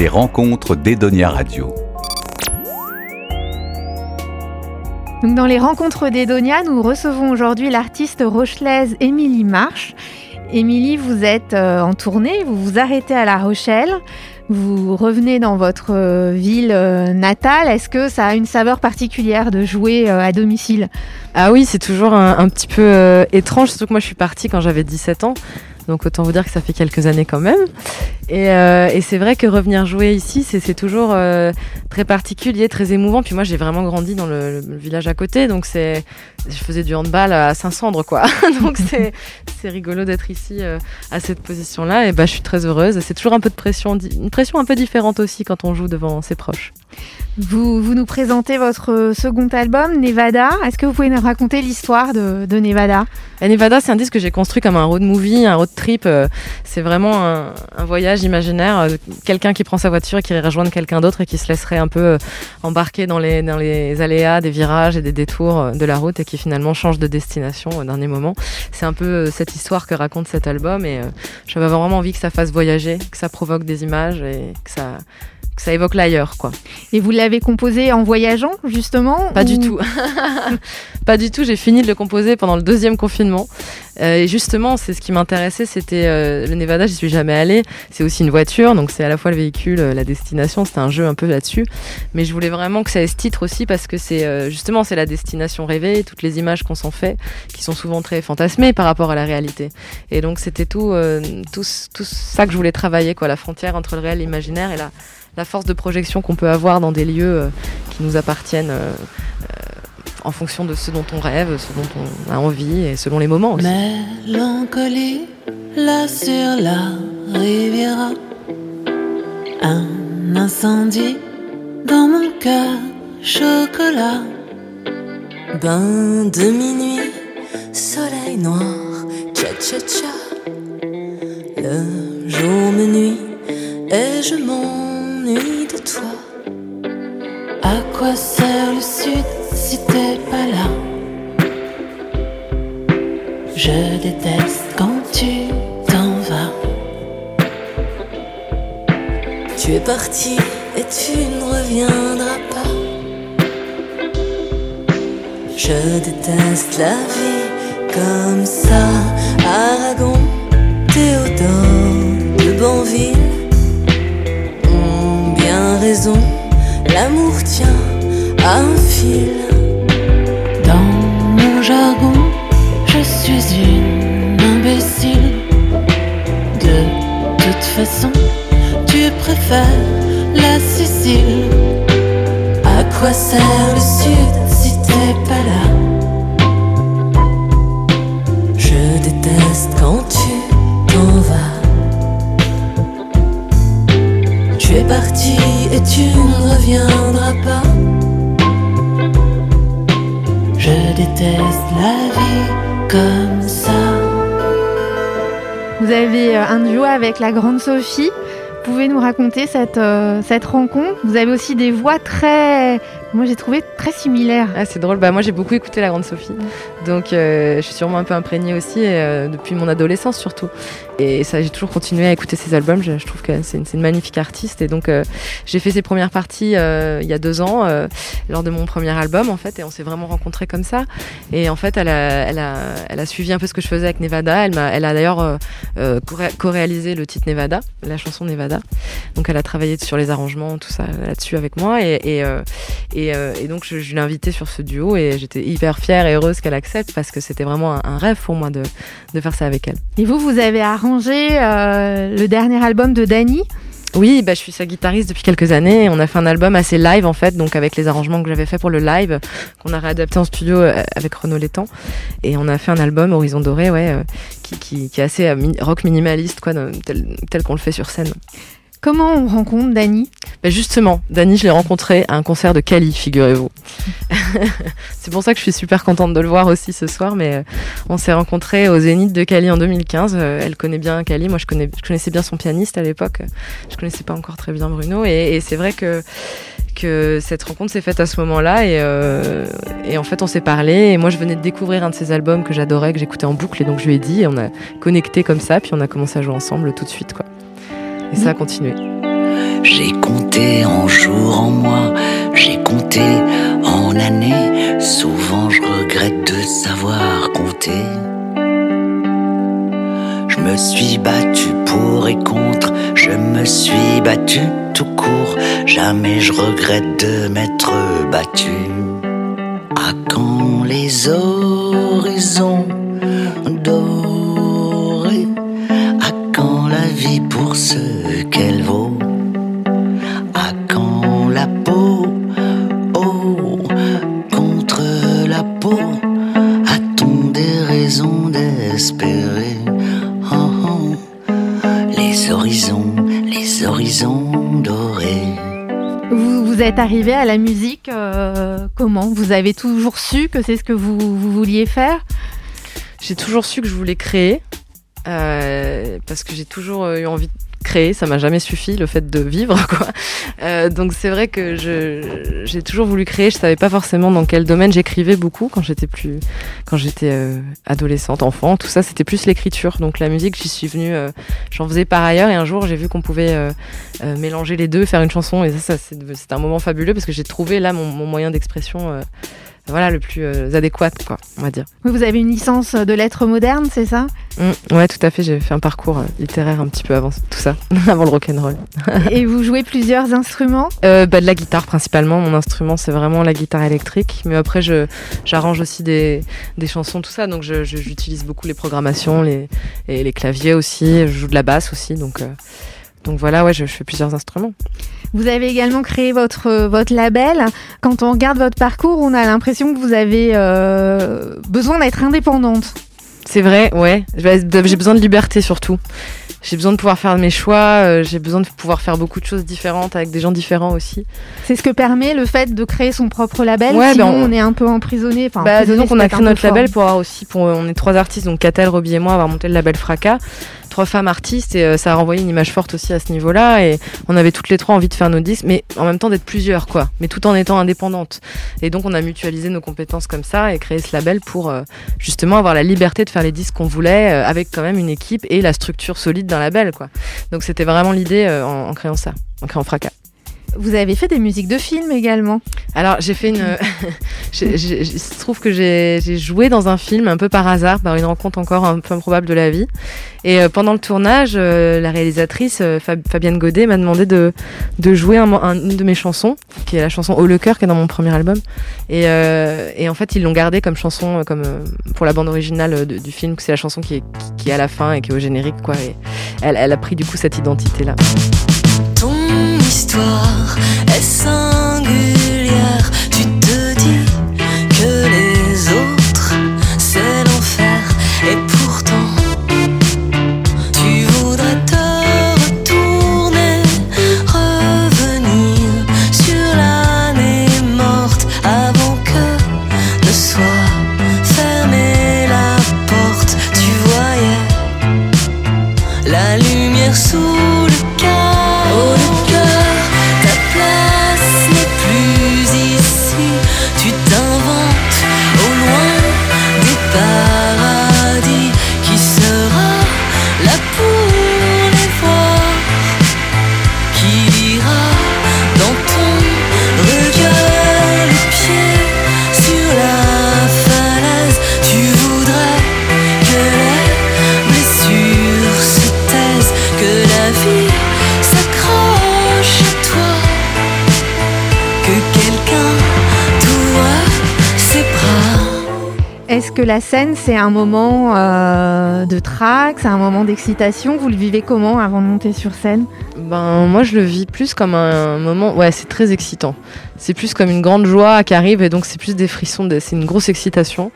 Les rencontres d'Edonia Radio. Donc dans les rencontres d'Edonia, nous recevons aujourd'hui l'artiste rochelaise Émilie Marche. Émilie, vous êtes euh, en tournée, vous vous arrêtez à La Rochelle, vous revenez dans votre euh, ville euh, natale. Est-ce que ça a une saveur particulière de jouer à domicile? Ah oui, c'est toujours un, un, petit peu étrange, surtout que moi je suis partie quand j'avais 17 ans. Donc autant vous dire que ça fait quelques années quand même. Et, euh, c'est vrai que revenir jouer ici, c'est toujours euh, très particulier, très émouvant. Puis moi, j'ai vraiment grandi dans le, village à côté, donc c'est, je faisais du handball à Saint-Cendre, quoi. donc c'est, c'est rigolo d'être ici euh, à cette position-là. Et bah, je suis très heureuse. C'est toujours un peu de pression, une pression un peu différente aussi quand on joue devant ses proches. Vous, nous présentez votre second album, Nevada. Est-ce que vous pouvez nous raconter l'histoire de, Nevada? Et Nevada, c'est un disque que j'ai construit comme un road movie, un road trip. c'est vraiment un, voyage imaginaire, quelqu'un qui prend sa voiture et qui irait rejoindre quelqu'un d'autre et qui se laisserait un peu embarquer dans les, dans les aléas des virages et des détours de la route et qui finalement change de destination au dernier moment. C'est un peu cette histoire que raconte cet album et j'avais vraiment envie que ça fasse voyager, que ça provoque des images et que ça ça évoque l'ailleurs, quoi. Et vous l'avez composé en voyageant, justement Pas ou... du tout. pas du tout. J'ai fini de le composer pendant le deuxième confinement. Euh, et justement, c'est ce qui m'intéressait, c'était euh, le Nevada. J'y suis jamais allée. C'est aussi une voiture, donc c'est à la fois le véhicule, la destination. C'était un jeu un peu là-dessus. Mais je voulais vraiment que ça ait ce titre aussi parce que c'est euh, justement c'est la destination rêvée, toutes les images qu'on s'en fait, qui sont souvent très fantasmées par rapport à la réalité. Et donc c'était tout, tout, tout ça que je voulais travailler, quoi, la frontière entre le réel et l'imaginaire et la la force de projection qu'on peut avoir dans des lieux euh, qui nous appartiennent euh, en fonction de ce dont on rêve, ce dont on a envie et selon les moments aussi. Mélancolie, là sur la riviera, un incendie dans mon cœur, chocolat, bain de minuit, soleil noir, cha-cha-cha, le jour me nuit et je de toi. À quoi sert le sud si t'es pas là? Je déteste quand tu t'en vas. Tu es parti et tu ne reviendras pas. Je déteste la vie comme ça. Aragon, Théodore de Banville l'amour tient à un fil. Dans mon jargon, Vous avez un duo avec la grande Sophie. Vous pouvez nous raconter cette, euh, cette rencontre Vous avez aussi des voix très, moi j'ai trouvé très similaires. Ah, c'est drôle, bah, moi j'ai beaucoup écouté la grande Sophie, donc euh, je suis sûrement un peu imprégnée aussi, euh, depuis mon adolescence surtout. Et ça, j'ai toujours continué à écouter ses albums, je, je trouve que c'est une, une, magnifique artiste. Et donc euh, j'ai fait ses premières parties il y a deux ans, lors de mon premier album en fait, et on s'est vraiment rencontrés comme ça. Et en fait, elle a, elle, a, elle a suivi un peu ce que je faisais avec Nevada, elle, a, elle a d'ailleurs co-réalisé le titre Nevada, la chanson Nevada. Donc elle a travaillé sur les arrangements, tout ça là-dessus avec moi. Et, et, euh, et, euh, et donc je, je l'ai invitée sur ce duo et j'étais hyper fière et heureuse qu'elle accepte parce que c'était vraiment un, un, rêve pour moi de, de faire ça avec elle. Et vous, vous avez arrangé euh, le dernier album de Dani oui, bah, je suis sa guitariste depuis quelques années. On a fait un album assez live en fait, donc avec les arrangements que j'avais fait pour le live, qu'on a réadapté en studio euh, avec Renaud Létang. Et on a fait un album Horizon Doré, ouais, qui, qui, qui, est assez rock minimaliste, quoi, tel, tel qu'on le fait sur scène. Comment on rencontre Dani ben Justement, Dani, je l'ai rencontré à un concert de Cali, figurez-vous. c'est pour ça que je suis super contente de le voir aussi ce soir, mais euh, on s'est rencontrés au Zénith de Cali en 2015. Euh, elle connaît bien Cali, moi je, connais, je connaissais bien son pianiste à l'époque, je connaissais pas encore très bien Bruno, et, c'est vrai que que cette rencontre s'est faite à ce moment-là et, euh, et, en fait on s'est parlé et moi je venais de découvrir un de ses albums que j'adorais, que j'écoutais en boucle et donc je lui ai dit et on a connecté comme ça puis on a commencé à jouer ensemble tout de suite quoi. Et ça a continué. J'ai compté en jours, en mois, j'ai compté en années. Souvent je regrette de savoir compter. Je me suis battu pour et contre, je me suis battu tout court. Jamais je regrette de m'être battu. À quand les horizons dorés? À quand la vie pour ce qu'elle vaut. À quand la peau? Oh, contre la peau. A-t-on des raisons d'espérer? Oh, oh, Les horizons, les horizons dorés. Vous, vous êtes arrivé à la musique euh, comment? Vous avez toujours su que c'est ce que vous, vous vouliez faire? J'ai toujours su que je voulais créer, euh, parce que j'ai toujours eu envie de créer, ça m'a jamais suffi le fait de vivre quoi. Euh, donc c'est vrai que j'ai toujours voulu créer, je savais pas forcément dans quel domaine j'écrivais beaucoup quand j'étais plus quand j'étais euh, adolescente, enfant, tout ça c'était plus l'écriture. Donc la musique, j'y suis venue euh, j'en faisais par ailleurs et un jour j'ai vu qu'on pouvait mélanger les deux, faire une chanson et ça, ça c'est un moment fabuleux parce que j'ai trouvé là mon, mon moyen d'expression voilà le plus euh, adéquat quoi, on va dire. Oui, Vous avez une licence de lettres modernes, c'est ça? Mm, ouais, tout à fait. J'ai fait un parcours euh, littéraire un petit peu avant tout ça, avant le rock'n'roll. Et vous jouez plusieurs instruments? Euh, bah, de la guitare principalement. Mon instrument, c'est vraiment la guitare électrique. Mais après, je j'arrange aussi des, des chansons, tout ça. Donc, je- je- j'utilise beaucoup les programmations, les, et les claviers aussi. Je joue de la basse aussi. Donc, donc voilà, ouais, je, je fais plusieurs instruments. Vous avez également créé votre, votre label. Quand on regarde votre parcours, on a l'impression que vous avez euh, besoin d'être indépendante. C'est vrai, ouais. J'ai besoin de liberté surtout. J'ai besoin de pouvoir faire mes choix. euh, J'ai besoin de pouvoir faire beaucoup de choses différentes avec des gens différents aussi. C'est ce que permet le fait de créer son propre label. Ouais, Sinon, ben, on- on... est un peu emprisonné. Enfin, Bah, emprisonné, disons qu'on c'est a créé notre label pour avoir aussi, pour, on est trois artistes, donc Catel, Robbie et moi, avoir monté le label Fracas. Trois femmes artistes et euh, ça a renvoyé une image forte aussi à ce niveau-là. Et on avait toutes les trois envie de faire nos disques, mais en même temps d'être plusieurs, quoi. Mais tout en étant indépendantes. Et donc on a mutualisé nos compétences comme ça et créé ce label pour euh, justement avoir la liberté de faire les disques qu'on voulait euh, avec quand même une équipe et la structure solide d'un label, quoi. Donc c'était vraiment l'idée en, en créant ça, en créant Fracas. Vous avez fait des musiques de films également. Alors j'ai fait une. Il se trouve que j'ai joué dans un film un peu par hasard, par une rencontre encore un peu improbable de la vie. Et euh, pendant le tournage, euh, la réalisatrice euh, Fab- Fabienne Godet m'a demandé de, jouer une de mes chansons, qui est la chanson Oh le cœur, qui est dans mon premier album. Et, en fait, ils l'ont gardée comme chanson, comme pour la bande originale du film, que c'est la chanson qui est, à la fin et qui est au générique. Et elle, elle a pris du coup cette identité-là. Ton histoire est singulière. La scène, c'est un moment euh, de trac, c'est un moment d'excitation Vous le vivez comment avant de monter sur scène? Ben moi je le vis plus comme un moment, ouais c'est très excitant. C'est plus comme une grande joie qui arrive et donc c'est plus des frissons, c'est une grosse excitation.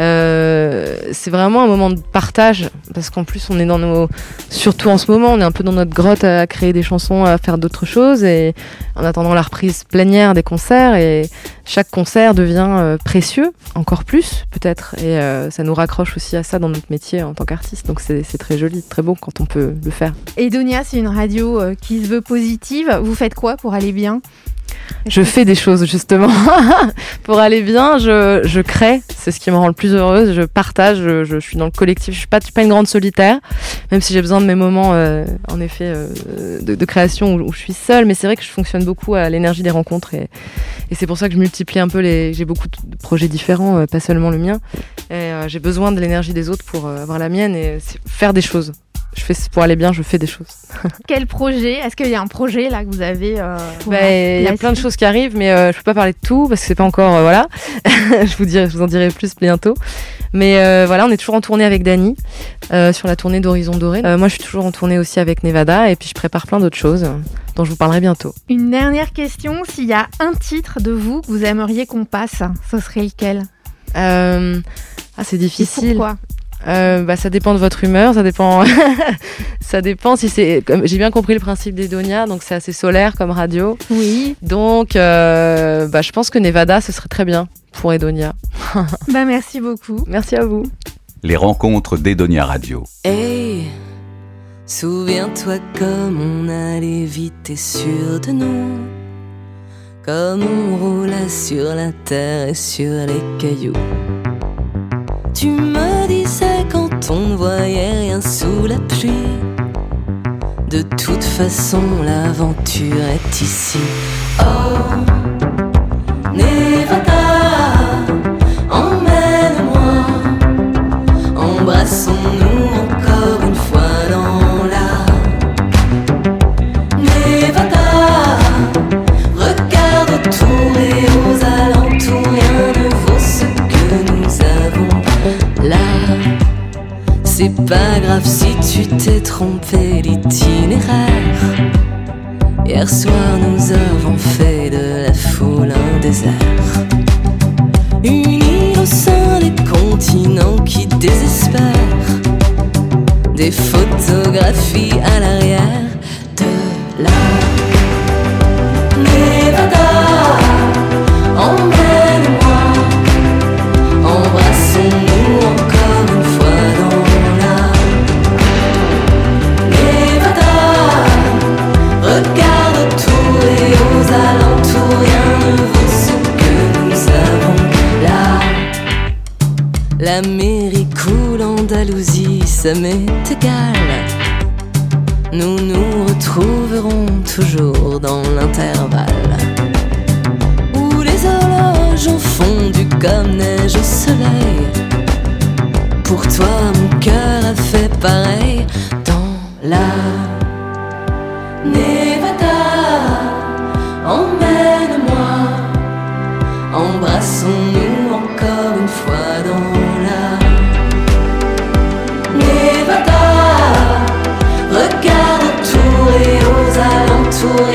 Euh, c'est vraiment un moment de partage parce qu'en plus on est dans nos, surtout en ce moment on est un peu dans notre grotte à créer des chansons, à faire d'autres choses et en attendant la reprise plénière des concerts et chaque concert devient euh, précieux encore plus peut-être et euh, ça nous raccroche aussi à ça dans notre métier en tant qu'artiste donc c'est très joli, très beau quand on peut le faire. Edonia, c'est une radio qui se veut positive. Vous faites quoi pour aller bien? Je fais des choses justement pour aller bien. Je, je crée, c'est ce qui me rend le plus heureuse. Je partage, je, je suis dans le collectif. Je suis pas, suis pas une grande solitaire, même si j'ai besoin de mes moments, euh, en effet, euh, de, création où, je suis seule. Mais c'est vrai que je fonctionne beaucoup à l'énergie des rencontres et, et c'est pour ça que je multiplie un peu les. J'ai beaucoup de projets différents, euh, pas seulement le mien. Et j'ai besoin de l'énergie des autres pour avoir la mienne et faire des choses. Je fais pour aller bien, je fais des choses. Quel projet? Est-ce qu'il y a un projet là que vous avez bah, Il y a plein de choses qui arrivent, mais je peux pas parler de tout parce que c'est pas encore voilà. je vous dirai, je vous en dirai plus bientôt. Mais euh, voilà, on est toujours en tournée avec Dani euh, sur la tournée d'Horizon Doré. Euh, moi, je suis toujours en tournée aussi avec Nevada et puis je prépare plein d'autres choses dont je vous parlerai bientôt. Une dernière question, s'il y a un titre de vous que vous aimeriez qu'on passe, ce serait lequel? Ah, c'est difficile. pourquoi? Euh, bah, ça dépend de votre humeur, ça dépend. ça dépend si c'est. J'ai bien compris le principe d'Edonia, donc c'est assez solaire comme radio. Oui. Donc, euh, bah, je pense que Nevada, ce serait très bien pour Edonia. bah, merci beaucoup. Merci à vous. Les rencontres d'Edonia Radio. Hey, souviens-toi comme on allait vite et sûr de nous. Comme on roulait sur la terre et sur les cailloux. Tu on ne voyait rien sous la pluie. De toute façon, l'aventure est ici. Oh, Des photographies ça m'est égal. Nous nous retrouverons toujours dans l'intervalle. Où les horloges ont fondu comme neige au soleil. Pour toi, mon cœur a fait pareil dans la sweet.